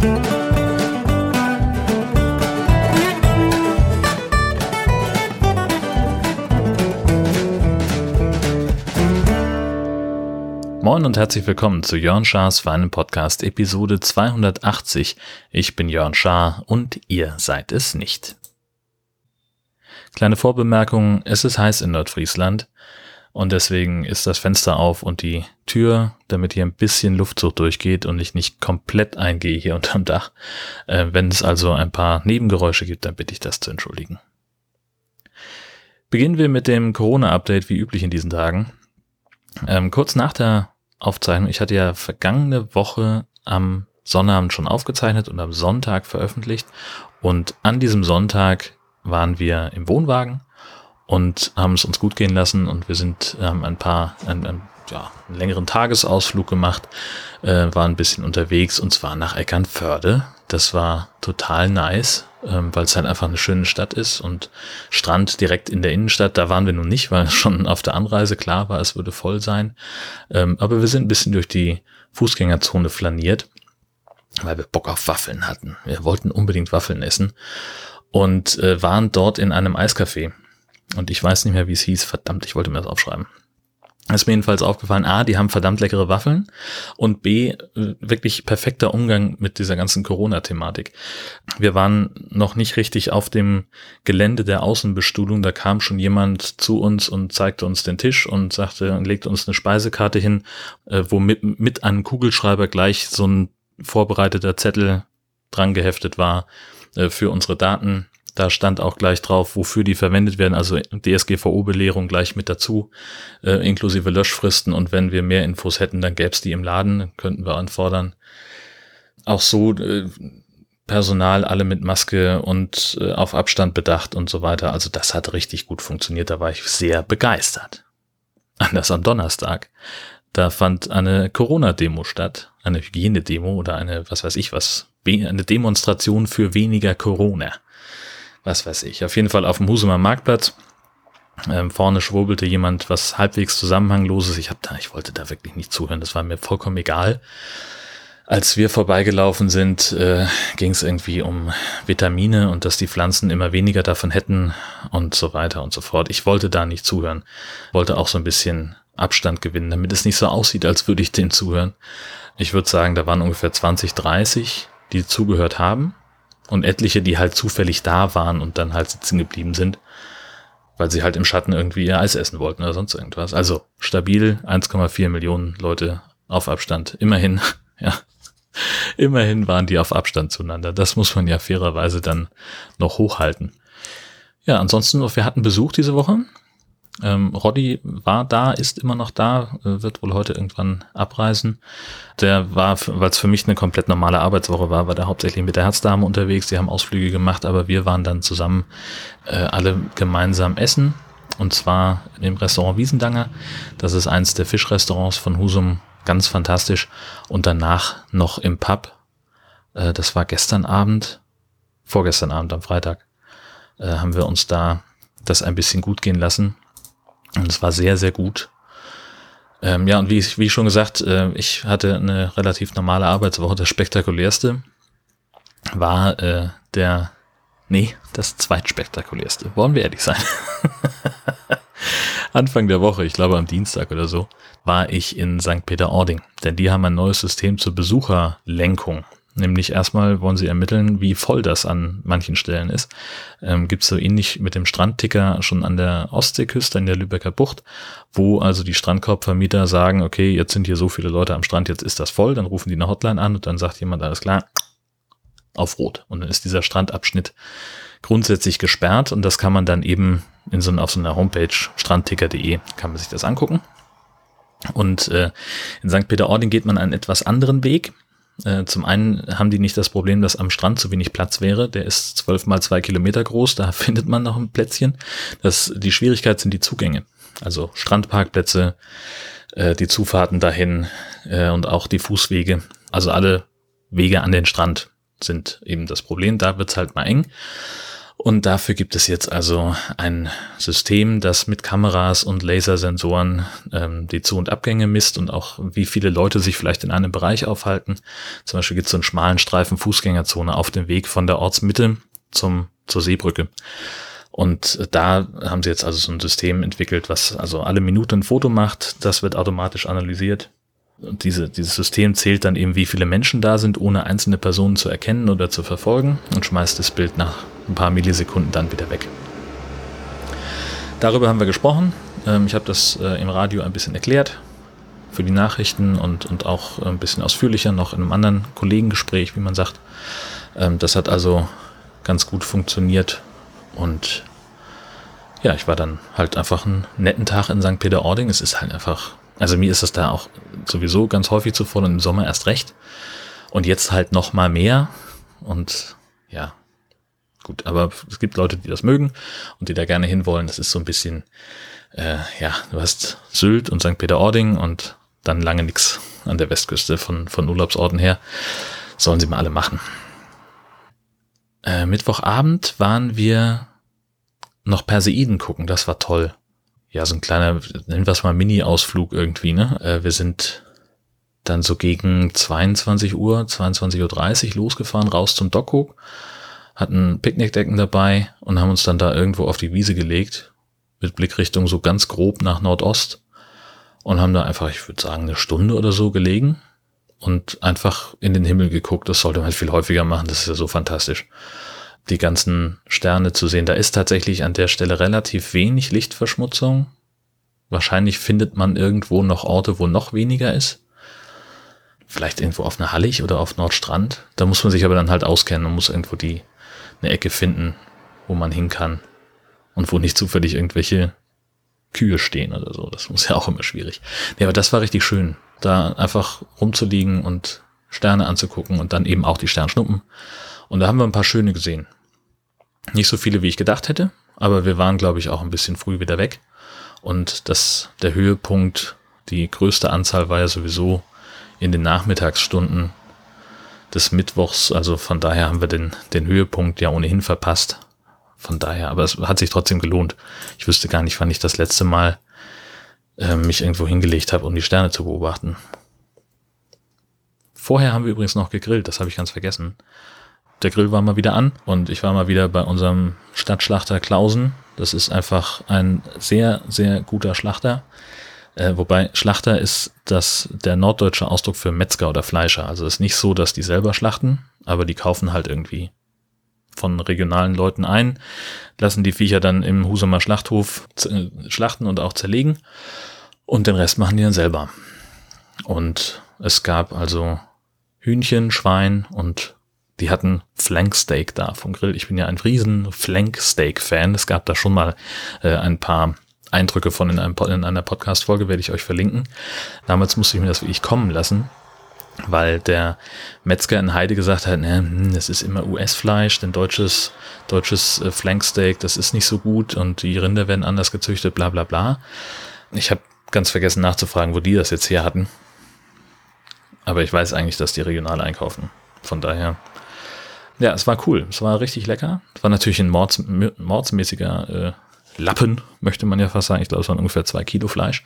Moin und herzlich willkommen zu Jörn Schars Feinen Podcast Episode 280. Ich bin Jörn Schaar und ihr seid es nicht. Kleine Vorbemerkung, es ist heiß in Nordfriesland und deswegen ist das Fenster auf und die Tür, damit hier ein bisschen Luftzug durchgeht und ich nicht komplett eingehe hier unterm Dach. Äh, wenn es also ein paar Nebengeräusche gibt, dann bitte ich das zu entschuldigen. Beginnen wir mit dem Corona-Update wie üblich in diesen Tagen. Ähm, kurz nach der Aufzeichnung, ich hatte ja vergangene Woche am Sonnabend schon aufgezeichnet und am Sonntag veröffentlicht und an diesem Sonntag waren wir im Wohnwagen und haben es uns gut gehen lassen und wir sind ähm, ein paar, ein, ein, ja, einen längeren Tagesausflug gemacht, äh, waren ein bisschen unterwegs und zwar nach Eckernförde. Das war total nice, ähm, weil es halt einfach eine schöne Stadt ist und Strand direkt in der Innenstadt, da waren wir nun nicht, weil schon auf der Anreise klar war, es würde voll sein. Ähm, aber wir sind ein bisschen durch die Fußgängerzone flaniert, weil wir Bock auf Waffeln hatten. Wir wollten unbedingt Waffeln essen und äh, waren dort in einem Eiscafé. Und ich weiß nicht mehr, wie es hieß. Verdammt, ich wollte mir das aufschreiben. ist mir jedenfalls aufgefallen, A, die haben verdammt leckere Waffeln und B, wirklich perfekter Umgang mit dieser ganzen Corona-Thematik. Wir waren noch nicht richtig auf dem Gelände der Außenbestuhlung, da kam schon jemand zu uns und zeigte uns den Tisch und sagte legte uns eine Speisekarte hin, äh, wo mit, mit einem Kugelschreiber gleich so ein vorbereiteter Zettel dran geheftet war äh, für unsere Daten. Da stand auch gleich drauf, wofür die verwendet werden, also DSGVO-Belehrung gleich mit dazu, äh, inklusive Löschfristen. Und wenn wir mehr Infos hätten, dann gäbe es die im Laden, könnten wir anfordern. Auch so äh, Personal alle mit Maske und äh, auf Abstand bedacht und so weiter. Also das hat richtig gut funktioniert. Da war ich sehr begeistert. Anders am Donnerstag. Da fand eine Corona-Demo statt, eine Hygienedemo oder eine, was weiß ich was, eine Demonstration für weniger Corona. Was weiß ich. Auf jeden Fall auf dem Husumer Marktplatz. Ähm, vorne schwurbelte jemand was halbwegs Zusammenhangloses. Ich hab da, ich wollte da wirklich nicht zuhören. Das war mir vollkommen egal. Als wir vorbeigelaufen sind, äh, ging es irgendwie um Vitamine und dass die Pflanzen immer weniger davon hätten und so weiter und so fort. Ich wollte da nicht zuhören. Wollte auch so ein bisschen Abstand gewinnen, damit es nicht so aussieht, als würde ich denen zuhören. Ich würde sagen, da waren ungefähr 20, 30 die zugehört haben und etliche, die halt zufällig da waren und dann halt sitzen geblieben sind, weil sie halt im Schatten irgendwie ihr Eis essen wollten oder sonst irgendwas. Also stabil 1,4 Millionen Leute auf Abstand. Immerhin, ja. Immerhin waren die auf Abstand zueinander. Das muss man ja fairerweise dann noch hochhalten. Ja, ansonsten, wir hatten Besuch diese Woche. Ähm, Roddy war da, ist immer noch da, äh, wird wohl heute irgendwann abreisen. Der war, weil es für mich eine komplett normale Arbeitswoche war, war der hauptsächlich mit der Herzdame unterwegs. Die haben Ausflüge gemacht, aber wir waren dann zusammen äh, alle gemeinsam essen. Und zwar im Restaurant Wiesendanger. Das ist eins der Fischrestaurants von Husum. Ganz fantastisch. Und danach noch im Pub. Äh, das war gestern Abend, vorgestern Abend am Freitag, äh, haben wir uns da das ein bisschen gut gehen lassen und es war sehr, sehr gut. Ähm, ja, und wie, wie schon gesagt, äh, ich hatte eine relativ normale Arbeitswoche. Das spektakulärste war äh, der, nee, das zweitspektakulärste. Wollen wir ehrlich sein? Anfang der Woche, ich glaube am Dienstag oder so, war ich in St. Peter-Ording. Denn die haben ein neues System zur Besucherlenkung. Nämlich erstmal wollen sie ermitteln, wie voll das an manchen Stellen ist. Ähm, Gibt es so ähnlich mit dem Strandticker schon an der Ostseeküste, in der Lübecker Bucht, wo also die Strandkorbvermieter sagen, okay, jetzt sind hier so viele Leute am Strand, jetzt ist das voll, dann rufen die eine Hotline an und dann sagt jemand, alles klar, auf Rot. Und dann ist dieser Strandabschnitt grundsätzlich gesperrt und das kann man dann eben in so, auf so einer Homepage strandticker.de kann man sich das angucken. Und äh, in St. Peter-Ording geht man einen etwas anderen Weg. Äh, zum einen haben die nicht das Problem, dass am Strand zu wenig Platz wäre. Der ist zwölf mal zwei Kilometer groß, da findet man noch ein Plätzchen. Das, die Schwierigkeit sind die Zugänge. Also Strandparkplätze, äh, die Zufahrten dahin äh, und auch die Fußwege. Also alle Wege an den Strand sind eben das Problem. Da wird's halt mal eng. Und dafür gibt es jetzt also ein System, das mit Kameras und Lasersensoren ähm, die Zu- und Abgänge misst und auch wie viele Leute sich vielleicht in einem Bereich aufhalten. Zum Beispiel gibt es so einen schmalen Streifen Fußgängerzone auf dem Weg von der Ortsmitte zum, zur Seebrücke. Und da haben sie jetzt also so ein System entwickelt, was also alle Minuten ein Foto macht. Das wird automatisch analysiert und diese, dieses System zählt dann eben, wie viele Menschen da sind, ohne einzelne Personen zu erkennen oder zu verfolgen und schmeißt das Bild nach ein paar Millisekunden dann wieder weg. Darüber haben wir gesprochen. Ähm, ich habe das äh, im Radio ein bisschen erklärt für die Nachrichten und, und auch ein bisschen ausführlicher noch in einem anderen Kollegengespräch, wie man sagt. Ähm, das hat also ganz gut funktioniert und ja, ich war dann halt einfach einen netten Tag in St. Peter-Ording. Es ist halt einfach also mir ist das da auch sowieso ganz häufig zu voll und im Sommer erst recht. Und jetzt halt noch mal mehr. Und ja, gut. Aber es gibt Leute, die das mögen und die da gerne hinwollen. Das ist so ein bisschen, äh, ja, du hast Sylt und St. Peter-Ording und dann lange nichts an der Westküste von, von Urlaubsorten her. Sollen sie mal alle machen. Äh, Mittwochabend waren wir noch Perseiden gucken. Das war toll ja, so ein kleiner, nennen wir es mal Mini-Ausflug irgendwie, ne? Äh, wir sind dann so gegen 22 Uhr, 22.30 Uhr losgefahren, raus zum Dockhook, hatten Picknickdecken dabei und haben uns dann da irgendwo auf die Wiese gelegt, mit Blickrichtung so ganz grob nach Nordost und haben da einfach, ich würde sagen, eine Stunde oder so gelegen und einfach in den Himmel geguckt. Das sollte man halt viel häufiger machen, das ist ja so fantastisch die ganzen Sterne zu sehen. Da ist tatsächlich an der Stelle relativ wenig Lichtverschmutzung. Wahrscheinlich findet man irgendwo noch Orte, wo noch weniger ist. Vielleicht irgendwo auf einer Hallig oder auf Nordstrand. Da muss man sich aber dann halt auskennen und muss irgendwo die, eine Ecke finden, wo man hin kann. Und wo nicht zufällig irgendwelche Kühe stehen oder so. Das muss ja auch immer schwierig. Nee, aber das war richtig schön. Da einfach rumzuliegen und Sterne anzugucken und dann eben auch die Sternschnuppen. Und da haben wir ein paar schöne gesehen. Nicht so viele, wie ich gedacht hätte, aber wir waren, glaube ich, auch ein bisschen früh wieder weg. Und das, der Höhepunkt, die größte Anzahl war ja sowieso in den Nachmittagsstunden des Mittwochs. Also von daher haben wir den, den Höhepunkt ja ohnehin verpasst. Von daher, aber es hat sich trotzdem gelohnt. Ich wüsste gar nicht, wann ich das letzte Mal äh, mich irgendwo hingelegt habe, um die Sterne zu beobachten. Vorher haben wir übrigens noch gegrillt, das habe ich ganz vergessen der Grill war mal wieder an und ich war mal wieder bei unserem Stadtschlachter Klausen. Das ist einfach ein sehr, sehr guter Schlachter. Äh, wobei Schlachter ist das der norddeutsche Ausdruck für Metzger oder Fleischer. Also es ist nicht so, dass die selber schlachten, aber die kaufen halt irgendwie von regionalen Leuten ein, lassen die Viecher dann im Husumer Schlachthof äh, schlachten und auch zerlegen und den Rest machen die dann selber. Und es gab also Hühnchen, Schwein und die hatten Flanksteak da vom Grill. Ich bin ja ein riesen Flanksteak-Fan. Es gab da schon mal äh, ein paar Eindrücke von in, einem, in einer Podcast-Folge, werde ich euch verlinken. Damals musste ich mir das wirklich kommen lassen, weil der Metzger in Heide gesagt hat, ne, das ist immer US-Fleisch, denn deutsches, deutsches äh, Flanksteak, das ist nicht so gut und die Rinder werden anders gezüchtet, bla bla bla. Ich habe ganz vergessen nachzufragen, wo die das jetzt her hatten. Aber ich weiß eigentlich, dass die regional einkaufen. Von daher ja, es war cool. Es war richtig lecker. Es war natürlich ein mords, mordsmäßiger äh, Lappen, möchte man ja fast sagen. Ich glaube, es waren ungefähr zwei Kilo Fleisch.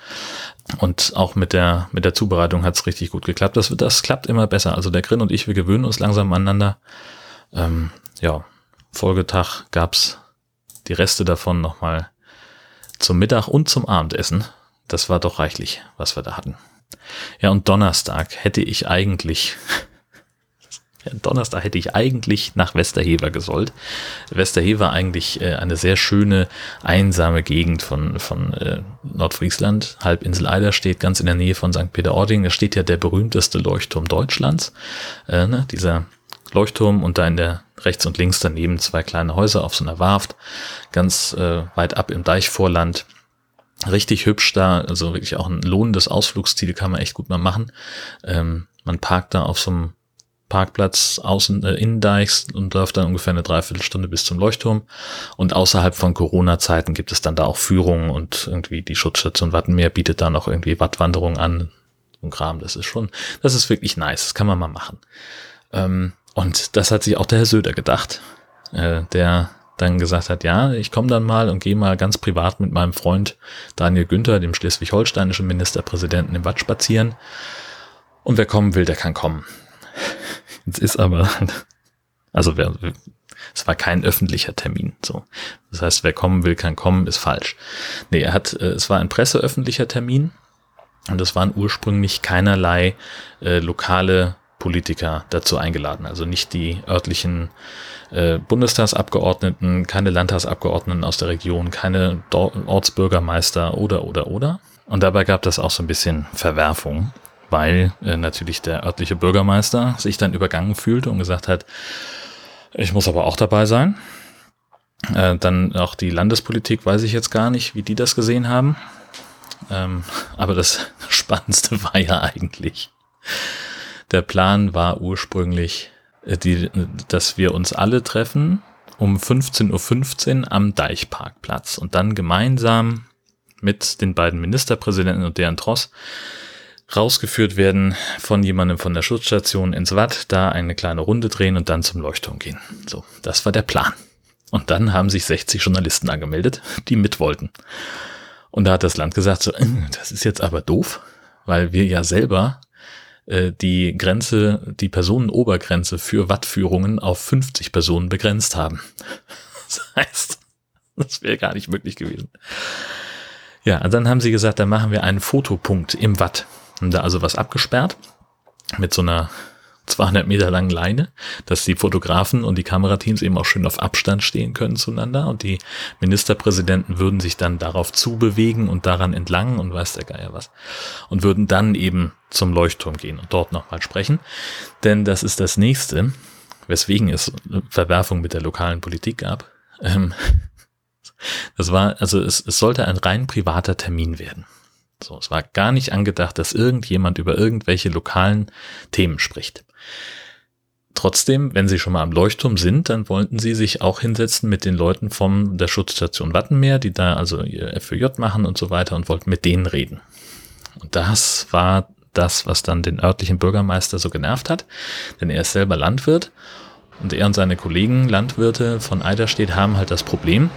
Und auch mit der, mit der Zubereitung hat es richtig gut geklappt. Das, das klappt immer besser. Also der Grin und ich, wir gewöhnen uns langsam aneinander. Ähm, ja, Folgetag gab's die Reste davon nochmal zum Mittag und zum Abendessen. Das war doch reichlich, was wir da hatten. Ja, und Donnerstag hätte ich eigentlich Donnerstag hätte ich eigentlich nach Westerhever gesollt. Westerhever eigentlich äh, eine sehr schöne, einsame Gegend von, von äh, Nordfriesland. Halbinsel Eider steht ganz in der Nähe von St. Peter-Ording. Da steht ja der berühmteste Leuchtturm Deutschlands. Äh, ne, dieser Leuchtturm und da in der rechts und links daneben zwei kleine Häuser auf so einer Warft, ganz äh, weit ab im Deichvorland. Richtig hübsch da, also wirklich auch ein lohnendes Ausflugsziel kann man echt gut mal machen. Ähm, man parkt da auf so einem Parkplatz außen äh, Innendeichs und läuft dann ungefähr eine Dreiviertelstunde bis zum Leuchtturm. Und außerhalb von Corona-Zeiten gibt es dann da auch Führungen und irgendwie die Schutzstation Wattenmeer bietet da noch irgendwie Wattwanderung an. Und Kram, das ist schon, das ist wirklich nice. Das kann man mal machen. Ähm, und das hat sich auch der Herr Söder gedacht. Äh, der dann gesagt hat, ja, ich komme dann mal und gehe mal ganz privat mit meinem Freund Daniel Günther, dem schleswig-holsteinischen Ministerpräsidenten, im Watt spazieren. Und wer kommen will, der kann kommen. Jetzt ist aber, also wer, es war kein öffentlicher Termin. So, das heißt, wer kommen will, kann kommen, ist falsch. Nee, er hat, äh, es war ein presseöffentlicher Termin und es waren ursprünglich keinerlei äh, lokale Politiker dazu eingeladen. Also nicht die örtlichen äh, Bundestagsabgeordneten, keine Landtagsabgeordneten aus der Region, keine Ortsbürgermeister oder oder oder. Und dabei gab das auch so ein bisschen Verwerfung, weil äh, natürlich der örtliche Bürgermeister sich dann übergangen fühlte und gesagt hat, ich muss aber auch dabei sein. Äh, dann auch die Landespolitik, weiß ich jetzt gar nicht, wie die das gesehen haben. Ähm, aber das Spannendste war ja eigentlich, der Plan war ursprünglich, äh, die, dass wir uns alle treffen um 15.15 Uhr am Deichparkplatz und dann gemeinsam mit den beiden Ministerpräsidenten und deren Tross rausgeführt werden von jemandem von der Schutzstation ins Watt, da eine kleine Runde drehen und dann zum Leuchtturm gehen. So, das war der Plan. Und dann haben sich 60 Journalisten angemeldet, die mit wollten. Und da hat das Land gesagt, so, äh, das ist jetzt aber doof, weil wir ja selber äh, die Grenze, die Personenobergrenze für Wattführungen auf 50 Personen begrenzt haben. Das heißt, das wäre gar nicht möglich gewesen. Ja, dann haben sie gesagt, dann machen wir einen Fotopunkt im Watt. Haben da also was abgesperrt mit so einer 200 Meter langen Leine, dass die Fotografen und die Kamerateams eben auch schön auf Abstand stehen können zueinander und die Ministerpräsidenten würden sich dann darauf zubewegen und daran entlang und weiß der Geier was und würden dann eben zum Leuchtturm gehen und dort nochmal sprechen, denn das ist das nächste, weswegen es Verwerfung mit der lokalen Politik gab. Ähm, das war, also es, es sollte ein rein privater Termin werden. So, es war gar nicht angedacht, dass irgendjemand über irgendwelche lokalen Themen spricht. Trotzdem, wenn Sie schon mal am Leuchtturm sind, dann wollten Sie sich auch hinsetzen mit den Leuten von der Schutzstation Wattenmeer, die da also ihr FÖJ machen und so weiter und wollten mit denen reden. Und das war das, was dann den örtlichen Bürgermeister so genervt hat, denn er ist selber Landwirt und er und seine Kollegen Landwirte von Eiderstedt haben halt das Problem,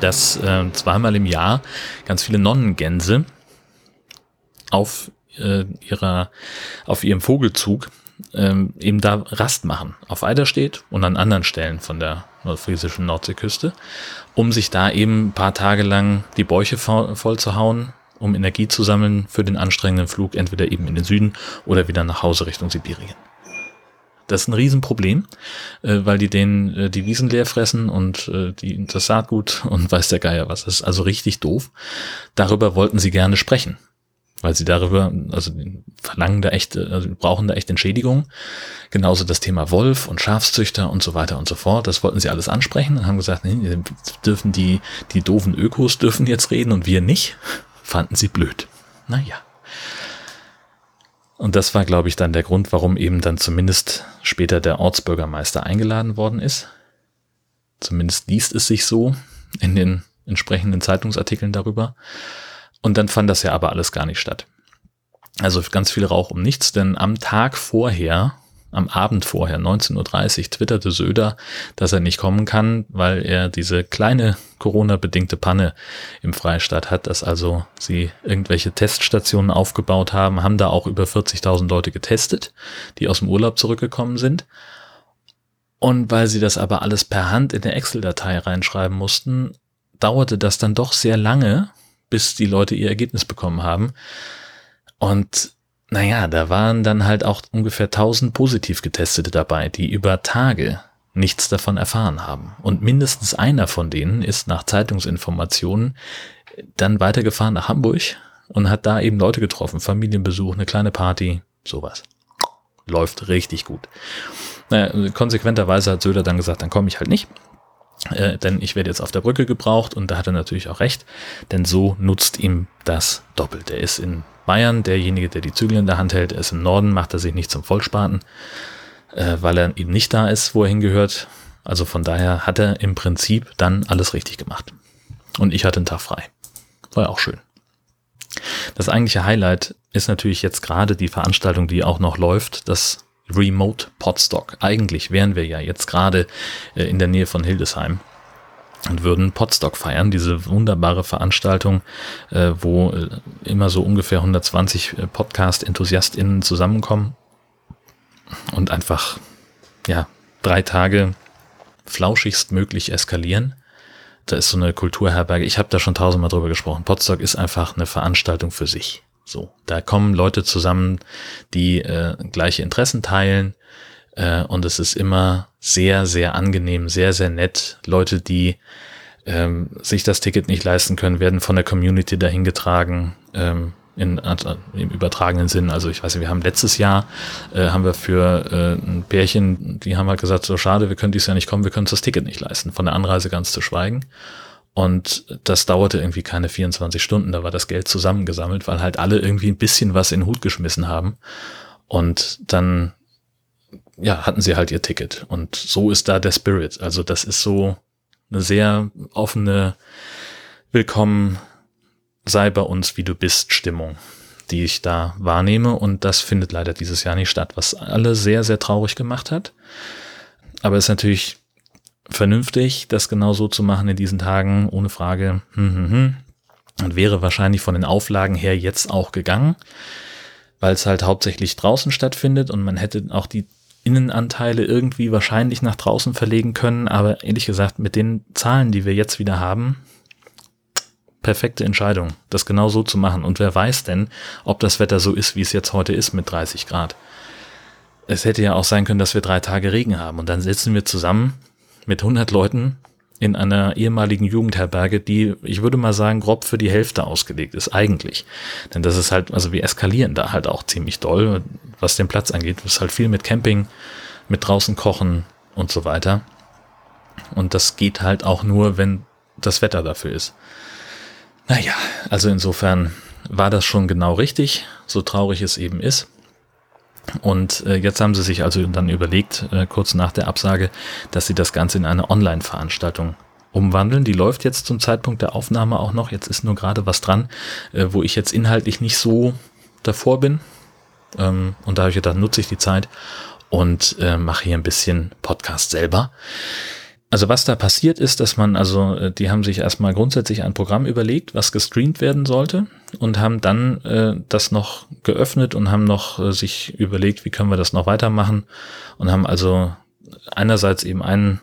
dass äh, zweimal im Jahr ganz viele Nonnengänse auf äh, ihrer, auf ihrem Vogelzug ähm, eben da Rast machen. Auf Eiderstedt und an anderen Stellen von der nordfriesischen Nordseeküste, um sich da eben ein paar Tage lang die Bäuche voll zu hauen, um Energie zu sammeln für den anstrengenden Flug, entweder eben in den Süden oder wieder nach Hause Richtung Sibirien. Das ist ein Riesenproblem, äh, weil die den äh, die Wiesen leer fressen und äh, die, das Saatgut und weiß der Geier was. Das ist also richtig doof. Darüber wollten sie gerne sprechen weil sie darüber, also verlangen da echt, also brauchen da echt Entschädigung. Genauso das Thema Wolf und Schafszüchter und so weiter und so fort. Das wollten sie alles ansprechen und haben gesagt, nee, dürfen die, die doofen Ökos dürfen jetzt reden und wir nicht. Fanden sie blöd. Naja. Und das war, glaube ich, dann der Grund, warum eben dann zumindest später der Ortsbürgermeister eingeladen worden ist. Zumindest liest es sich so in den entsprechenden Zeitungsartikeln darüber. Und dann fand das ja aber alles gar nicht statt. Also ganz viel Rauch um nichts, denn am Tag vorher, am Abend vorher, 19.30 Uhr, twitterte Söder, dass er nicht kommen kann, weil er diese kleine Corona-bedingte Panne im Freistaat hat, dass also sie irgendwelche Teststationen aufgebaut haben, haben da auch über 40.000 Leute getestet, die aus dem Urlaub zurückgekommen sind. Und weil sie das aber alles per Hand in der Excel-Datei reinschreiben mussten, dauerte das dann doch sehr lange, bis die Leute ihr Ergebnis bekommen haben. Und naja, da waren dann halt auch ungefähr 1000 positiv getestete dabei, die über Tage nichts davon erfahren haben. Und mindestens einer von denen ist nach Zeitungsinformationen dann weitergefahren nach Hamburg und hat da eben Leute getroffen, Familienbesuch, eine kleine Party, sowas. Läuft richtig gut. Naja, konsequenterweise hat Söder dann gesagt, dann komme ich halt nicht. Äh, denn ich werde jetzt auf der Brücke gebraucht und da hat er natürlich auch recht, denn so nutzt ihm das doppelt. Er ist in Bayern derjenige, der die Zügel in der Hand hält, er ist im Norden, macht er sich nicht zum Vollspaten, äh, weil er eben nicht da ist, wo er hingehört. Also von daher hat er im Prinzip dann alles richtig gemacht. Und ich hatte einen Tag frei. War ja auch schön. Das eigentliche Highlight ist natürlich jetzt gerade die Veranstaltung, die auch noch läuft, das Remote Podstock. Eigentlich wären wir ja jetzt gerade äh, in der Nähe von Hildesheim und würden Podstock feiern, diese wunderbare Veranstaltung, äh, wo äh, immer so ungefähr 120 äh, Podcast-EnthusiastInnen zusammenkommen und einfach, ja, drei Tage flauschigst möglich eskalieren. Da ist so eine Kulturherberge. Ich habe da schon tausendmal drüber gesprochen. Podstock ist einfach eine Veranstaltung für sich. So, da kommen Leute zusammen, die äh, gleiche Interessen teilen, äh, und es ist immer sehr, sehr angenehm, sehr, sehr nett. Leute, die ähm, sich das Ticket nicht leisten können, werden von der Community dahin getragen. Ähm, in, im übertragenen Sinn. Also ich weiß nicht, wir haben letztes Jahr, äh, haben wir für äh, ein Pärchen, die haben halt gesagt, so schade, wir können dies Jahr nicht kommen, wir können uns das Ticket nicht leisten, von der Anreise ganz zu schweigen. Und das dauerte irgendwie keine 24 Stunden, da war das Geld zusammengesammelt, weil halt alle irgendwie ein bisschen was in den Hut geschmissen haben. Und dann ja, hatten sie halt ihr Ticket. Und so ist da der Spirit. Also das ist so eine sehr offene Willkommen sei bei uns, wie du bist Stimmung, die ich da wahrnehme. Und das findet leider dieses Jahr nicht statt, was alle sehr, sehr traurig gemacht hat. Aber es ist natürlich vernünftig, das genau so zu machen in diesen Tagen, ohne Frage. Hm, hm, hm. Und wäre wahrscheinlich von den Auflagen her jetzt auch gegangen, weil es halt hauptsächlich draußen stattfindet und man hätte auch die Innenanteile irgendwie wahrscheinlich nach draußen verlegen können, aber ehrlich gesagt, mit den Zahlen, die wir jetzt wieder haben, perfekte Entscheidung, das genau so zu machen. Und wer weiß denn, ob das Wetter so ist, wie es jetzt heute ist mit 30 Grad. Es hätte ja auch sein können, dass wir drei Tage Regen haben und dann sitzen wir zusammen mit 100 Leuten in einer ehemaligen Jugendherberge, die, ich würde mal sagen, grob für die Hälfte ausgelegt ist, eigentlich. Denn das ist halt, also wir eskalieren da halt auch ziemlich doll, was den Platz angeht. Es ist halt viel mit Camping, mit draußen kochen und so weiter. Und das geht halt auch nur, wenn das Wetter dafür ist. Naja, also insofern war das schon genau richtig, so traurig es eben ist. Und äh, jetzt haben sie sich also dann überlegt, äh, kurz nach der Absage, dass sie das Ganze in eine Online-Veranstaltung umwandeln. Die läuft jetzt zum Zeitpunkt der Aufnahme auch noch. Jetzt ist nur gerade was dran, äh, wo ich jetzt inhaltlich nicht so davor bin. Ähm, und da habe ich gedacht, nutze ich die Zeit und äh, mache hier ein bisschen Podcast selber. Also was da passiert ist, dass man, also äh, die haben sich erstmal grundsätzlich ein Programm überlegt, was gestreamt werden sollte und haben dann äh, das noch geöffnet und haben noch äh, sich überlegt, wie können wir das noch weitermachen und haben also einerseits eben einen,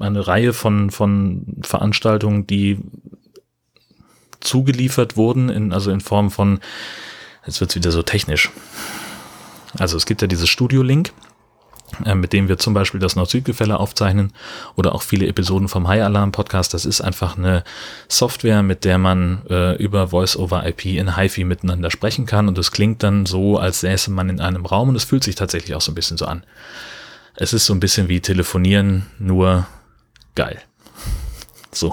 eine Reihe von, von Veranstaltungen, die zugeliefert wurden, in, also in Form von, jetzt wird's wieder so technisch. Also es gibt ja dieses Studio-Link mit dem wir zum Beispiel das Nord-Süd-Gefälle aufzeichnen oder auch viele Episoden vom High Alarm Podcast. Das ist einfach eine Software, mit der man äh, über Voice-over-IP in HiFi miteinander sprechen kann und es klingt dann so, als säße man in einem Raum und es fühlt sich tatsächlich auch so ein bisschen so an. Es ist so ein bisschen wie telefonieren, nur geil. So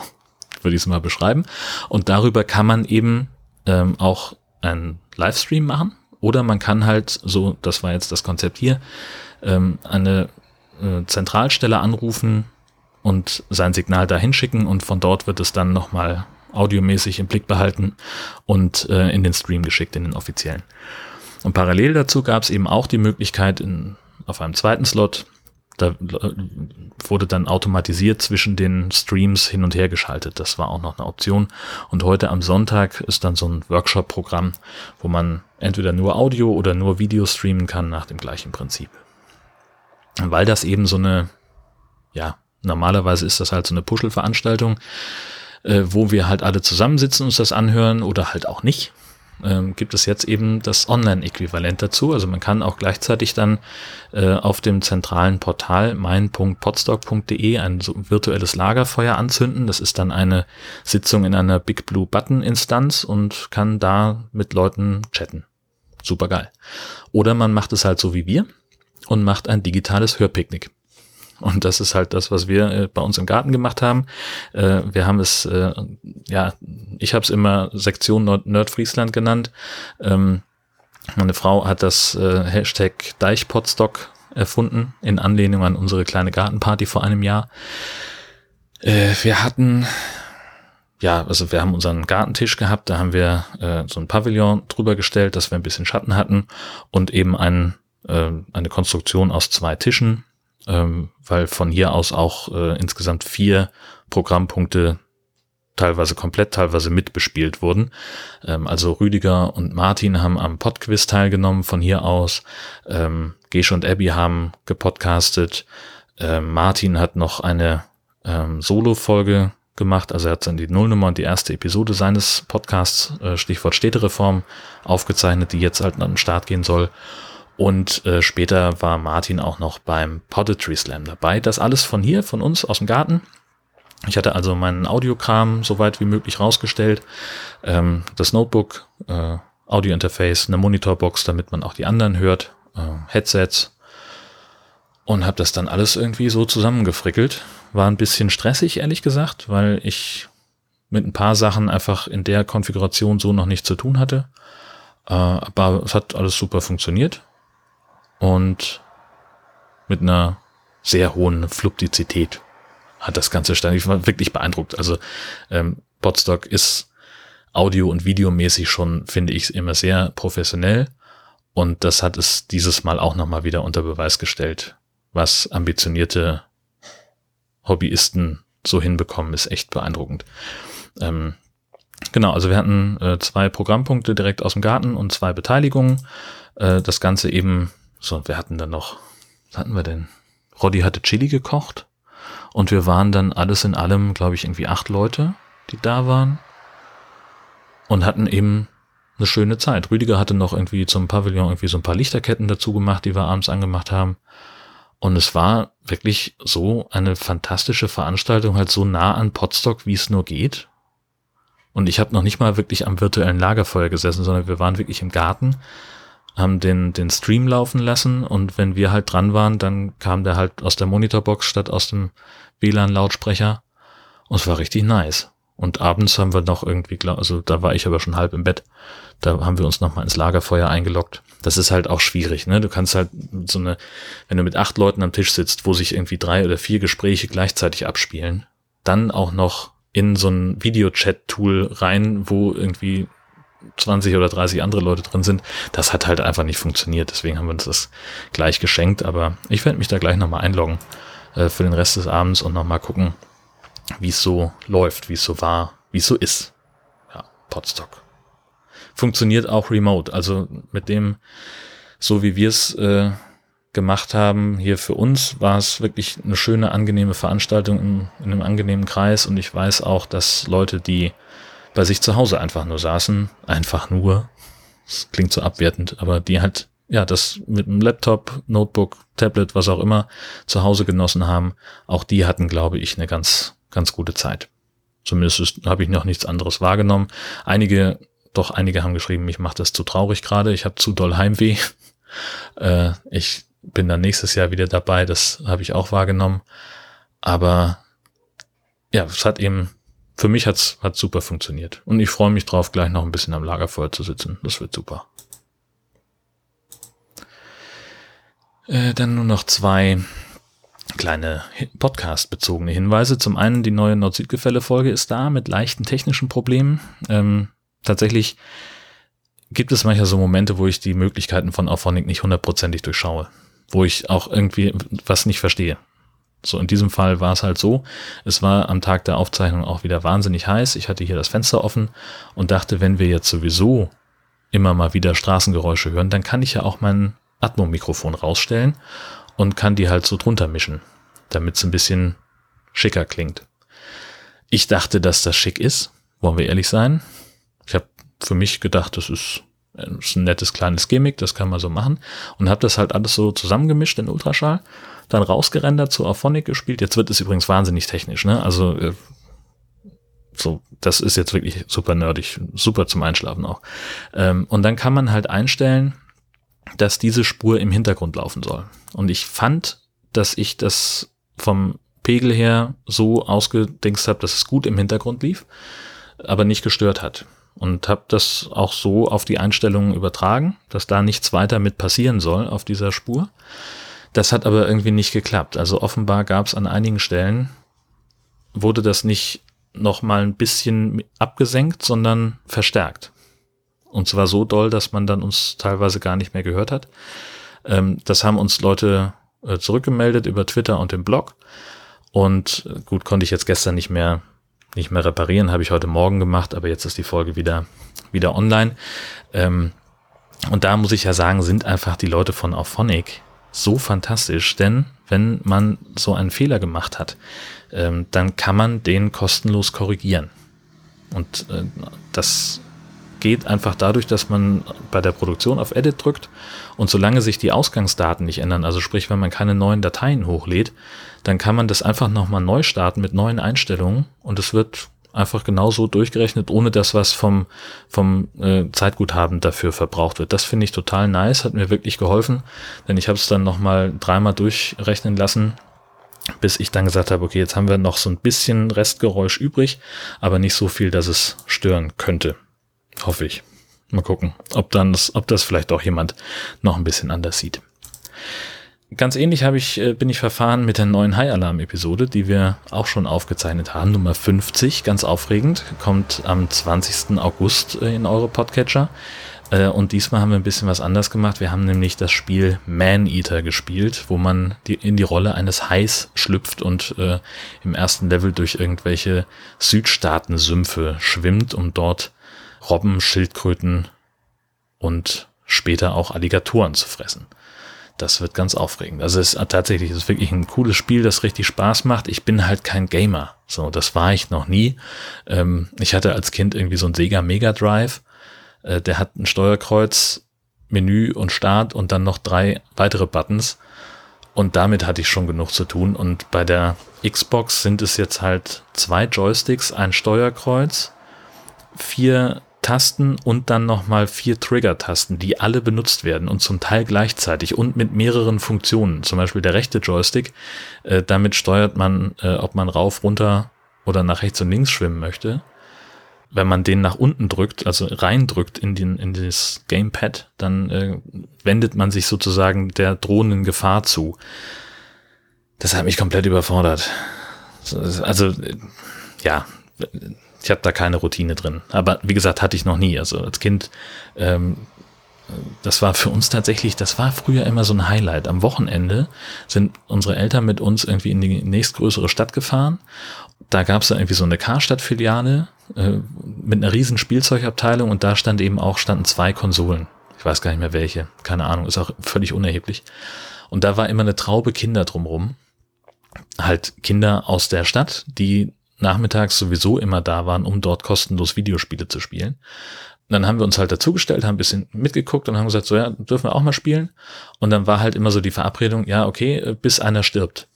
würde ich es mal beschreiben. Und darüber kann man eben ähm, auch einen Livestream machen oder man kann halt so, das war jetzt das Konzept hier, ähm, eine äh, Zentralstelle anrufen und sein Signal dahin schicken und von dort wird es dann nochmal audiomäßig im Blick behalten und äh, in den Stream geschickt, in den offiziellen. Und parallel dazu gab es eben auch die Möglichkeit, in, auf einem zweiten Slot, da äh, wurde dann automatisiert zwischen den Streams hin und her geschaltet. Das war auch noch eine Option. Und heute am Sonntag ist dann so ein Workshop-Programm, wo man entweder nur Audio oder nur Video streamen kann nach dem gleichen Prinzip weil das eben so eine, ja, normalerweise ist das halt so eine Puschelveranstaltung, äh, wo wir halt alle zusammensitzen und uns das anhören oder halt auch nicht. Ähm, gibt es jetzt eben das Online-Äquivalent dazu. Also man kann auch gleichzeitig dann äh, auf dem zentralen Portal mein.podstock.de ein so virtuelles Lagerfeuer anzünden. Das ist dann eine Sitzung in einer Big Blue Button Instanz und kann da mit Leuten chatten. Super geil. Oder man macht es halt so wie wir und macht ein digitales Hörpicknick. Und das ist halt das, was wir äh, bei uns im Garten gemacht haben. Äh, wir haben es, äh, ja, ich habe es immer Sektion Nord Nordfriesland genannt. Ähm, meine Frau hat das Hashtag Deichpotstock erfunden, in Anlehnung an unsere kleine Gartenparty vor einem Jahr. Wir hatten, ja, also wir haben unseren Gartentisch gehabt, da haben wir so ein Pavillon drüber gestellt, dass wir ein bisschen Schatten hatten und eben einen äh, eine Konstruktion aus zwei Tischen, ähm, weil von hier aus auch äh, insgesamt vier Programmpunkte teilweise komplett, teilweise mitbespielt wurden. Ähm, also Rüdiger und Martin haben am Podquiz teilgenommen von hier aus. Ähm, Gesch und Abby haben gepodcastet. Ähm, Martin hat noch eine ähm, Solo-Folge gemacht. Also er hat dann die Nullnummer und die erste Episode seines Podcasts, äh, Stichwort Städtereform, aufgezeichnet, die jetzt halt an den Start gehen soll. Und äh, später war Martin auch noch beim Poetry Slam dabei. Das alles von hier, von uns aus dem Garten. Ich hatte also meinen Audiokram so weit wie möglich rausgestellt. Ähm, das Notebook, äh, Audio-Interface, eine Monitorbox, damit man auch die anderen hört, äh, Headsets und habe das dann alles irgendwie so zusammengefrickelt. War ein bisschen stressig, ehrlich gesagt, weil ich mit ein paar Sachen einfach in der Konfiguration so noch nichts zu tun hatte. Äh, aber es hat alles super funktioniert und mit einer sehr hohen Fluidizität hat das Ganze stand. Ich war wirklich beeindruckt. Also ähm, Podstock ist audio- und videomäßig schon, finde ich, immer sehr professionell. Und das hat es dieses Mal auch nochmal wieder unter Beweis gestellt. Was ambitionierte Hobbyisten so hinbekommen, ist echt beeindruckend. Ähm, genau, also wir hatten äh, zwei Programmpunkte direkt aus dem Garten und zwei Beteiligungen. Äh, das Ganze eben, so, wir hatten dann noch, was hatten wir denn? Roddy hatte Chili gekocht. Und wir waren dann alles in allem, glaube ich, irgendwie acht Leute, die da waren. Und hatten eben eine schöne Zeit. Rüdiger hatte noch irgendwie zum Pavillon irgendwie so ein paar Lichterketten dazu gemacht, die wir abends angemacht haben. Und es war wirklich so eine fantastische Veranstaltung, halt so nah an Potsdok, wie es nur geht. Und ich habe noch nicht mal wirklich am virtuellen Lagerfeuer gesessen, sondern wir waren wirklich im Garten haben den, den Stream laufen lassen und wenn wir halt dran waren, dann kam der halt aus der Monitorbox statt aus dem WLAN-Lautsprecher und es war richtig nice. Und abends haben wir noch irgendwie, also da war ich aber schon halb im Bett, da haben wir uns noch mal ins Lagerfeuer eingeloggt. Das ist halt auch schwierig, ne? Du kannst halt so eine, wenn du mit acht Leuten am Tisch sitzt, wo sich irgendwie drei oder vier Gespräche gleichzeitig abspielen, dann auch noch in so ein Videochat-Tool rein, wo irgendwie 20 oder 30 andere Leute drin sind. Das hat halt einfach nicht funktioniert. Deswegen haben wir uns das gleich geschenkt. Aber ich werde mich da gleich nochmal einloggen äh, für den Rest des Abends und nochmal gucken, wie es so läuft, wie es so war, wie es so ist. Ja, Podstock. Funktioniert auch remote. Also mit dem, so wie wir es äh, gemacht haben hier für uns, war es wirklich eine schöne, angenehme Veranstaltung in, in einem angenehmen Kreis. Und ich weiß auch, dass Leute, die bei sich zu Hause einfach nur saßen, einfach nur, das klingt so abwertend, aber die halt, ja, das mit einem Laptop, Notebook, Tablet, was auch immer, zu Hause genossen haben, auch die hatten, glaube ich, eine ganz, ganz gute Zeit. Zumindest habe ich noch nichts anderes wahrgenommen. Einige, doch einige haben geschrieben, mich macht das zu traurig gerade, ich habe zu doll Heimweh. äh, ich bin dann nächstes Jahr wieder dabei, das habe ich auch wahrgenommen. Aber ja, es hat eben für mich hat's hat super funktioniert. Und ich freue mich drauf, gleich noch ein bisschen am Lagerfeuer zu sitzen. Das wird super. Äh, dann nur noch zwei kleine Podcast-bezogene Hinweise. Zum einen die neue Nord-Süd-Gefälle-Folge ist da mit leichten technischen Problemen. Ähm, tatsächlich gibt es manchmal so Momente, wo ich die Möglichkeiten von Auphonic nicht hundertprozentig durchschaue. Wo ich auch irgendwie was nicht verstehe. So, in diesem Fall war es halt so, es war am Tag der Aufzeichnung auch wieder wahnsinnig heiß. Ich hatte hier das Fenster offen und dachte, wenn wir jetzt sowieso immer mal wieder Straßengeräusche hören, dann kann ich ja auch mein Atmo-Mikrofon rausstellen und kann die halt so drunter mischen, damit es ein bisschen schicker klingt. Ich dachte, dass das schick ist, wollen wir ehrlich sein. Ich habe für mich gedacht, das ist, ist ein nettes kleines Gimmick, das kann man so machen und habe das halt alles so zusammengemischt in Ultraschall dann rausgerendert, zu Auphonic gespielt. Jetzt wird es übrigens wahnsinnig technisch, ne? Also äh, so, das ist jetzt wirklich super nerdig, super zum Einschlafen auch. Ähm, und dann kann man halt einstellen, dass diese Spur im Hintergrund laufen soll. Und ich fand, dass ich das vom Pegel her so ausgedingst habe, dass es gut im Hintergrund lief, aber nicht gestört hat. Und habe das auch so auf die Einstellungen übertragen, dass da nichts weiter mit passieren soll auf dieser Spur. Das hat aber irgendwie nicht geklappt. Also offenbar gab es an einigen Stellen, wurde das nicht noch mal ein bisschen abgesenkt, sondern verstärkt. Und zwar so doll, dass man dann uns teilweise gar nicht mehr gehört hat. Ähm, das haben uns Leute äh, zurückgemeldet über Twitter und im Blog. Und gut, konnte ich jetzt gestern nicht mehr, nicht mehr reparieren, habe ich heute Morgen gemacht, aber jetzt ist die Folge wieder, wieder online. Ähm, und da muss ich ja sagen, sind einfach die Leute von Auphonic so fantastisch, denn wenn man so einen Fehler gemacht hat, ähm, dann kann man den kostenlos korrigieren. Und äh, das geht einfach dadurch, dass man bei der Produktion auf Edit drückt und solange sich die Ausgangsdaten nicht ändern, also sprich, wenn man keine neuen Dateien hochlädt, dann kann man das einfach nochmal neu starten mit neuen Einstellungen und es wird einfach genauso durchgerechnet, ohne dass was vom, vom äh, Zeitguthaben dafür verbraucht wird. Das finde ich total nice, hat mir wirklich geholfen, denn ich habe es dann nochmal dreimal durchrechnen lassen, bis ich dann gesagt habe, okay, jetzt haben wir noch so ein bisschen Restgeräusch übrig, aber nicht so viel, dass es stören könnte. Hoffe ich. Mal gucken, ob dann das, ob das vielleicht auch jemand noch ein bisschen anders sieht. Ganz ähnlich habe ich, äh, bin ich verfahren mit der neuen High Alarm Episode, die wir auch schon aufgezeichnet haben. Nummer 50, ganz aufregend, kommt am 20. August äh, in eure Podcatcher. Äh, und diesmal haben wir ein bisschen was anders gemacht. Wir haben nämlich das Spiel Man Eater gespielt, wo man in die Rolle eines Hais schlüpft und im ersten Level durch irgendwelche Südstaaten-Sümpfe schwimmt, um dort Robben, Schildkröten und später auch Alligatoren zu fressen. Das wird ganz aufregend. Also es ist tatsächlich, es ist wirklich ein cooles Spiel, das richtig Spaß macht. Ich bin halt kein Gamer. So, das war ich noch nie. Ähm, ich hatte als Kind irgendwie so ein Sega Mega Drive. Äh, der hat ein Steuerkreuz, Menü und Start und dann noch drei weitere Buttons. Und damit hatte ich schon genug zu tun. Und bei der Xbox sind es jetzt halt zwei Joysticks, ein Steuerkreuz, vier Tasten und dann nochmal vier Trigger-Tasten, die alle benutzt werden und zum Teil gleichzeitig und mit mehreren Funktionen. Zum Beispiel der rechte Joystick, äh, damit steuert man, äh, ob man rauf, runter oder nach rechts und links schwimmen möchte. Wenn man den nach unten drückt, also reindrückt in, den, in das Gamepad, dann äh, wendet man sich sozusagen der drohenden Gefahr zu. Das hat mich komplett überfordert. Also, äh, ja, ich habe da keine Routine drin. Aber wie gesagt, hatte ich noch nie. Also als Kind, ähm, das war für uns tatsächlich, das war früher immer so ein Highlight. Am Wochenende sind unsere Eltern mit uns irgendwie in die nächstgrößere Stadt gefahren. Da gab es dann irgendwie so eine Karstadt-Filiale äh, mit einer riesen Spielzeugabteilung und da stand eben auch, standen zwei Konsolen. Ich weiß gar nicht mehr welche. Keine Ahnung, ist auch völlig unerheblich. Und da war immer eine Traube Kinder drumrum. Halt Kinder aus der Stadt, die nachmittags sowieso immer da waren, um dort kostenlos Videospiele zu spielen. Dann haben wir uns halt dazugestellt, haben ein bisschen mitgeguckt und haben gesagt, so ja, dürfen wir auch mal spielen. Und dann war halt immer so die Verabredung, ja, okay, bis einer stirbt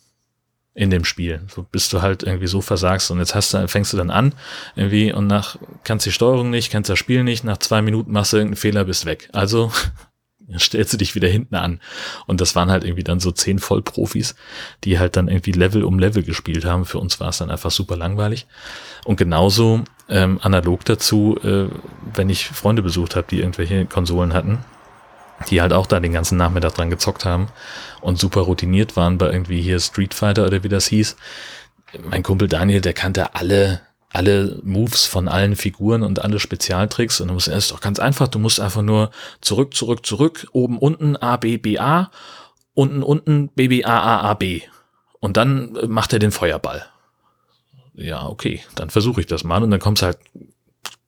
in dem Spiel. So bis du halt irgendwie so versagst und jetzt hast du, fängst du dann an irgendwie und nach kannst die Steuerung nicht, kannst das Spiel nicht, nach zwei Minuten machst du irgendeinen Fehler, bist weg. Also stellst du dich wieder hinten an. Und das waren halt irgendwie dann so zehn Vollprofis, die halt dann irgendwie Level um Level gespielt haben. Für uns war es dann einfach super langweilig. Und genauso ähm, analog dazu, äh, wenn ich Freunde besucht habe, die irgendwelche Konsolen hatten, die halt auch da den ganzen Nachmittag dran gezockt haben und super routiniert waren bei irgendwie hier Street Fighter oder wie das hieß. Mein Kumpel Daniel, der kannte alle alle Moves von allen Figuren und alle Spezialtricks. Und du musst erst doch ganz einfach, du musst einfach nur zurück, zurück, zurück, oben, unten, A, B, B, A, unten, unten, B, B, A, A, A, B. Und dann macht er den Feuerball. Ja, okay, dann versuche ich das mal. Und dann kommst halt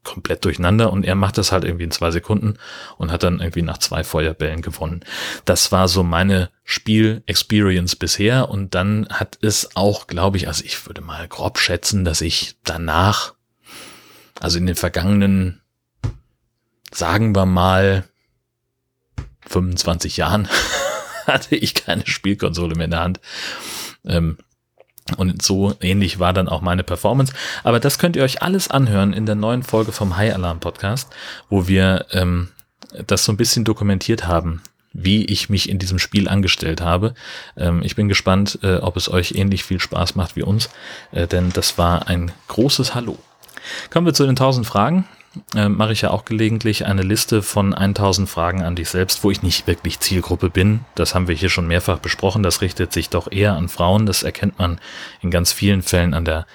komplett durcheinander und er macht das halt irgendwie in zwei Sekunden und hat dann irgendwie nach zwei Feuerbällen gewonnen. Das war so meine Spiel-Experience bisher und dann hat es auch, glaube ich, also ich würde mal grob schätzen, dass ich danach, also in den vergangenen, sagen wir mal, 25 Jahren hatte ich keine Spielkonsole mehr in der Hand. Ähm, und so ähnlich war dann auch meine Performance. Aber das könnt ihr euch alles anhören in der neuen Folge vom High Alarm Podcast, wo wir ähm, das so ein bisschen dokumentiert haben, wie ich mich in diesem Spiel angestellt habe. Ähm, ich bin gespannt, äh, ob es euch ähnlich viel Spaß macht wie uns, äh, denn das war ein großes Hallo. Kommen wir zu den 1000 Fragen äh, mache ich ja auch gelegentlich eine Liste von 1000 Fragen an dich selbst, wo ich nicht wirklich Zielgruppe bin. Das haben wir hier schon mehrfach besprochen. Das richtet sich doch eher an Frauen. Das erkennt man in ganz vielen Fällen an der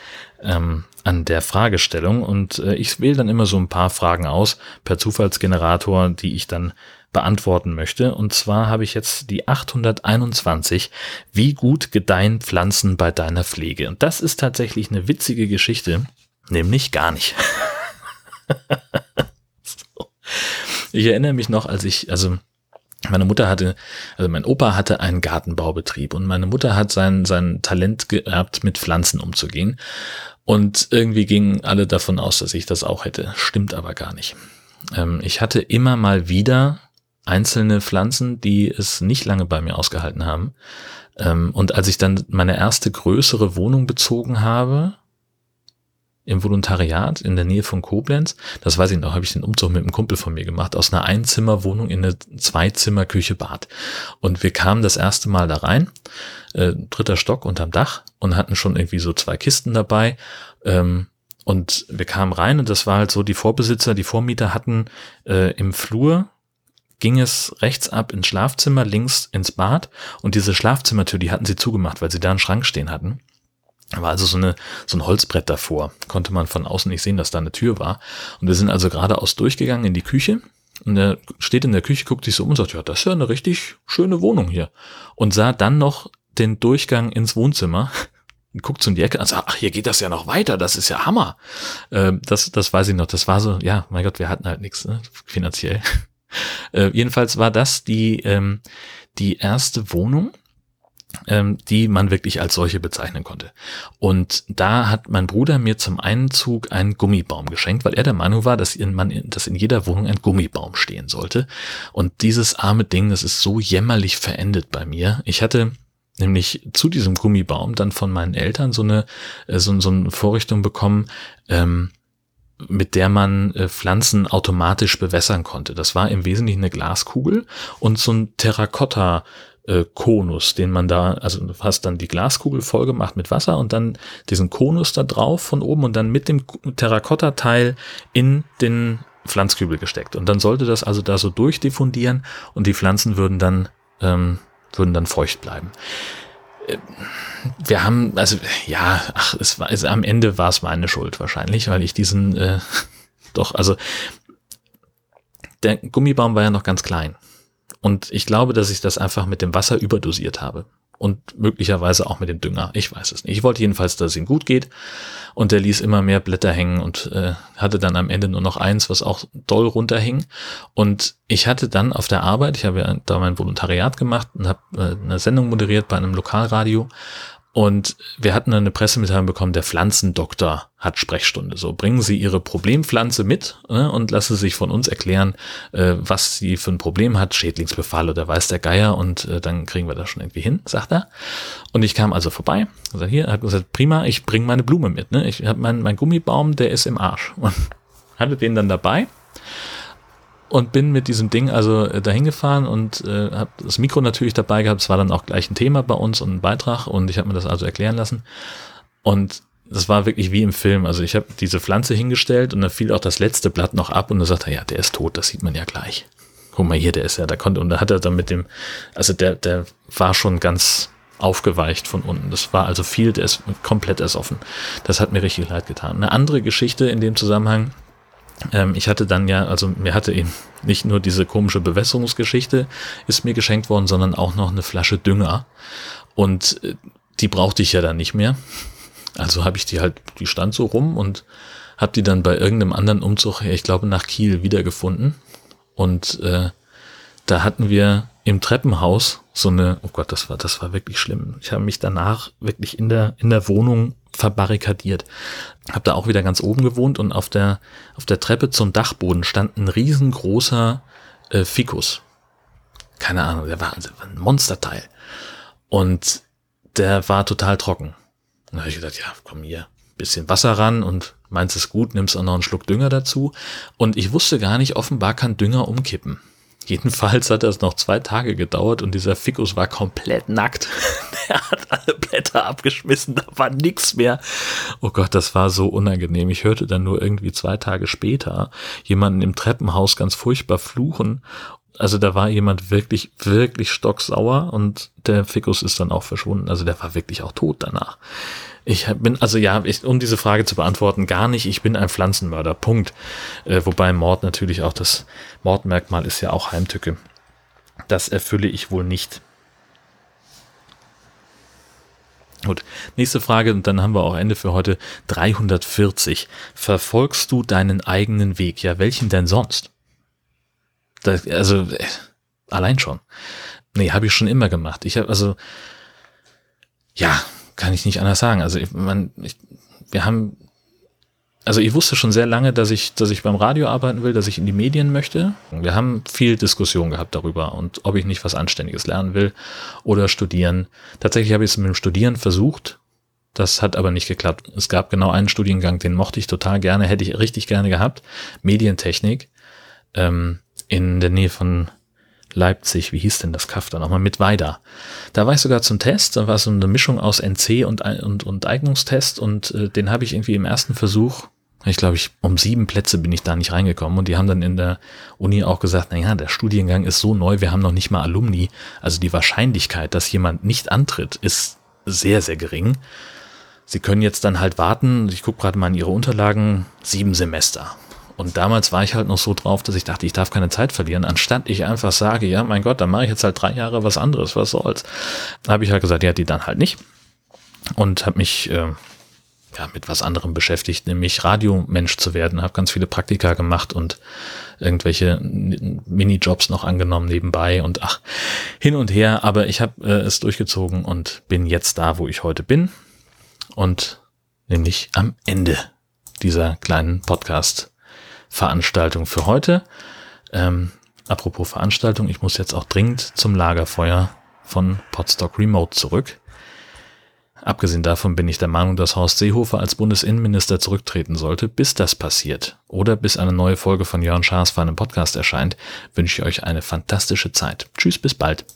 ähm, an der Fragestellung und äh, ich wähle dann immer so ein paar Fragen aus per Zufallsgenerator, die ich dann beantworten möchte. Und zwar habe ich jetzt die 821. Wie gut gedeihen Pflanzen bei deiner Pflege? Und das ist tatsächlich eine witzige Geschichte, nämlich gar nicht. so. Ich erinnere mich noch, als ich, also meine Mutter hatte, also mein Opa hatte einen Gartenbaubetrieb und meine Mutter hat sein, sein Talent geerbt, mit Pflanzen umzugehen. Und irgendwie gingen alle davon aus, dass ich das auch hätte. Stimmt aber gar nicht. Ähm, ich hatte immer mal wieder einzelne Pflanzen, die es nicht lange bei mir ausgehalten haben. Ähm, und als ich dann meine erste größere Wohnung bezogen habe, im Volontariat in der Nähe von Koblenz. Das weiß ich noch, habe ich den Umzug mit einem Kumpel von mir gemacht, aus einer Einzimmerwohnung in eine Zweizimmer-Küche-Bad. Und wir kamen das erste Mal da rein, äh, dritter Stock unterm Dach und hatten schon irgendwie so zwei Kisten dabei. Ähm, und wir kamen rein und das war halt so, die Vorbesitzer, die Vormieter hatten äh, im Flur ging es rechts ab ins Schlafzimmer, links ins Bad und diese Schlafzimmertür, die hatten sie zugemacht, weil sie da einen Schrank stehen hatten war also so, eine, so ein Holzbrett davor. Konnte man von außen nicht sehen, dass da eine Tür war. Und wir sind also geradeaus durchgegangen in die Küche. Und er steht in der Küche, guckt sich so um und sagt, ja, das ist ja eine richtig schöne Wohnung hier. Und sah dann noch den Durchgang ins Wohnzimmer. Guckt so in die Ecke und sagt, ach, hier geht das ja noch weiter, das ist ja Hammer. Äh, das, das weiß ich noch. Das war so, ja, mein Gott, wir hatten halt nichts, ne, finanziell. Äh, jedenfalls war das die, ähm, die erste Wohnung ähm, die man wirklich als solche bezeichnen konnte. Und da hat mein Bruder mir zum Einzug einen Gummibaum geschenkt, weil er der Meinung war, dass in, man, dass in jeder Wohnung ein Gummibaum stehen sollte. Und dieses arme Ding, das ist so jämmerlich verendet bei mir. Ich hatte nämlich zu diesem Gummibaum dann von meinen Eltern so eine, äh, so, so eine Vorrichtung bekommen, ähm, mit der man äh, Pflanzen automatisch bewässern konnte. Das war im Wesentlichen eine Glaskugel und so ein Terrakotta äh, Konus, den man da, also du hast dann die Glaskugel voll gemacht mit Wasser und dann diesen Konus da drauf von oben und dann mit dem Terrakotta-Teil in den Pflanzkübel gesteckt. Und dann sollte das also da so durchdiffundieren und die Pflanzen würden dann, ähm, würden dann feucht bleiben. Äh, wir haben, also ja, ach, es war, also am Ende war es meine Schuld wahrscheinlich, weil ich diesen, äh, doch, also der Gummibaum war ja noch ganz klein. Und ich glaube, dass ich das einfach mit dem Wasser überdosiert habe. Und möglicherweise auch mit dem Dünger. Ich weiß es nicht. Ich wollte jedenfalls, dass es ihm gut geht. Und der ließ immer mehr Blätter hängen und äh, hatte dann am Ende nur noch eins, was auch doll runterhing. Und ich hatte dann auf der Arbeit, ich habe ja da mein Volontariat gemacht und habe äh, eine Sendung moderiert bei einem Lokalradio. Und wir hatten eine Pressemitteilung bekommen, der Pflanzendoktor hat Sprechstunde. So bringen Sie Ihre Problempflanze mit äh, und lassen sich von uns erklären, äh, was sie für ein Problem hat, Schädlingsbefall oder weiß der Geier und äh, dann kriegen wir das schon irgendwie hin, sagt er. Und ich kam also vorbei, also hier, hat gesagt, prima, ich bringe meine Blume mit. Ne? Ich habe meinen mein Gummibaum, der ist im Arsch. Und hatte den dann dabei und bin mit diesem Ding also äh, dahin gefahren und äh, habe das Mikro natürlich dabei gehabt. Es war dann auch gleich ein Thema bei uns und ein Beitrag und ich habe mir das also erklären lassen. Und das war wirklich wie im Film. Also ich habe diese Pflanze hingestellt und dann fiel auch das letzte Blatt noch ab und dann sagte er, ja, der ist tot, das sieht man ja gleich. Guck mal hier, der ist ja, da konnte, und da hat er dann mit dem, also der, der war schon ganz aufgeweicht von unten. Das war also viel, der ist komplett ersoffen. Das hat mir richtig leid getan. Eine andere Geschichte in dem Zusammenhang, ähm, ich hatte dann ja, also mir hatte eben nicht nur diese komische Bewässerungsgeschichte ist mir geschenkt worden, sondern auch noch eine Flasche Dünger. Und äh, die brauchte ich ja dann nicht mehr. Also habe ich die halt, die stand so rum und habe die dann bei irgendeinem anderen Umzug, ich glaube nach Kiel, wiedergefunden. Und äh, da hatten wir im Treppenhaus so eine, oh Gott, das war, das war wirklich schlimm. Ich habe mich danach wirklich in der, in der Wohnung verbarrikadiert. Hab da auch wieder ganz oben gewohnt und auf der, auf der Treppe zum Dachboden stand ein riesengroßer äh, Fikus. Keine Ahnung, der war, der war ein Monsterteil. Und der war total trocken. Und da habe ich gedacht, ja, komm hier, bisschen Wasser ran und meinst es gut, nimmst auch noch einen Schluck Dünger dazu. Und ich wusste gar nicht, offenbar kann Dünger umkippen. Jedenfalls hat das noch zwei Tage gedauert und dieser Fikus war komplett nackt. er hat alle Blätter abgeschmissen, da war nichts mehr. Oh Gott, das war so unangenehm. Ich hörte dann nur irgendwie zwei Tage später jemanden im Treppenhaus ganz furchtbar fluchen. Also da war jemand wirklich, wirklich stocksauer und der Fikus ist dann auch verschwunden. Also der war wirklich auch tot danach. Ich bin, also ja, ich, um diese Frage zu beantworten, gar nicht. Ich bin ein Pflanzenmörder. Punkt. Äh, wobei Mord natürlich auch das Mordmerkmal ist ja auch Heimtücke. Das erfülle ich wohl nicht. Gut, nächste Frage und dann haben wir auch Ende für heute. 340. Verfolgst du deinen eigenen Weg? Ja, welchen denn sonst? Das, also, äh, allein schon. Nee, habe ich schon immer gemacht. Ich habe, also, ja, kann ich nicht anders sagen. Also, ich, man, ich, wir haben also ich wusste schon sehr lange, dass ich, dass ich beim Radio arbeiten will, dass ich in die Medien möchte. Wir haben viel Diskussion gehabt darüber und ob ich nicht was Anständiges lernen will oder studieren. Tatsächlich habe ich es mit dem Studieren versucht. Das hat aber nicht geklappt. Es gab genau einen Studiengang, den mochte ich total gerne, hätte ich richtig gerne gehabt. Medientechnik ähm, in der Nähe von Leipzig, wie hieß denn das Kaff da nochmal, mit Weida. Da war ich sogar zum Test, da war so eine Mischung aus NC und, und, und Eignungstest und äh, den habe ich irgendwie im ersten Versuch, ich glaube, ich um sieben Plätze bin ich da nicht reingekommen und die haben dann in der Uni auch gesagt, na ja, der Studiengang ist so neu, wir haben noch nicht mal Alumni, also die Wahrscheinlichkeit, dass jemand nicht antritt, ist sehr, sehr gering. Sie können jetzt dann halt warten, ich gucke gerade mal in Ihre Unterlagen, sieben Semester. Und damals war ich halt noch so drauf, dass ich dachte, ich darf keine Zeit verlieren, anstatt ich einfach sage, ja, mein Gott, dann mache ich jetzt halt drei Jahre was anderes, was soll's. Da habe ich halt gesagt, ja, die dann halt nicht. Und habe mich äh, ja, mit was anderem beschäftigt, nämlich Radiomensch zu werden. Habe ganz viele Praktika gemacht und irgendwelche Minijobs noch angenommen nebenbei und ach, hin und her. Aber ich habe äh, es durchgezogen und bin jetzt da, wo ich heute bin. Und nämlich am Ende dieser kleinen Podcast Veranstaltung für heute. Ähm, apropos Veranstaltung, ich muss jetzt auch dringend zum Lagerfeuer von Podstock Remote zurück. Abgesehen davon bin ich der Meinung, dass Horst Seehofer als Bundesinnenminister zurücktreten sollte. Bis das passiert oder bis eine neue Folge von Jörn Schaas für einen Podcast erscheint, wünsche ich euch eine fantastische Zeit. Tschüss, bis bald.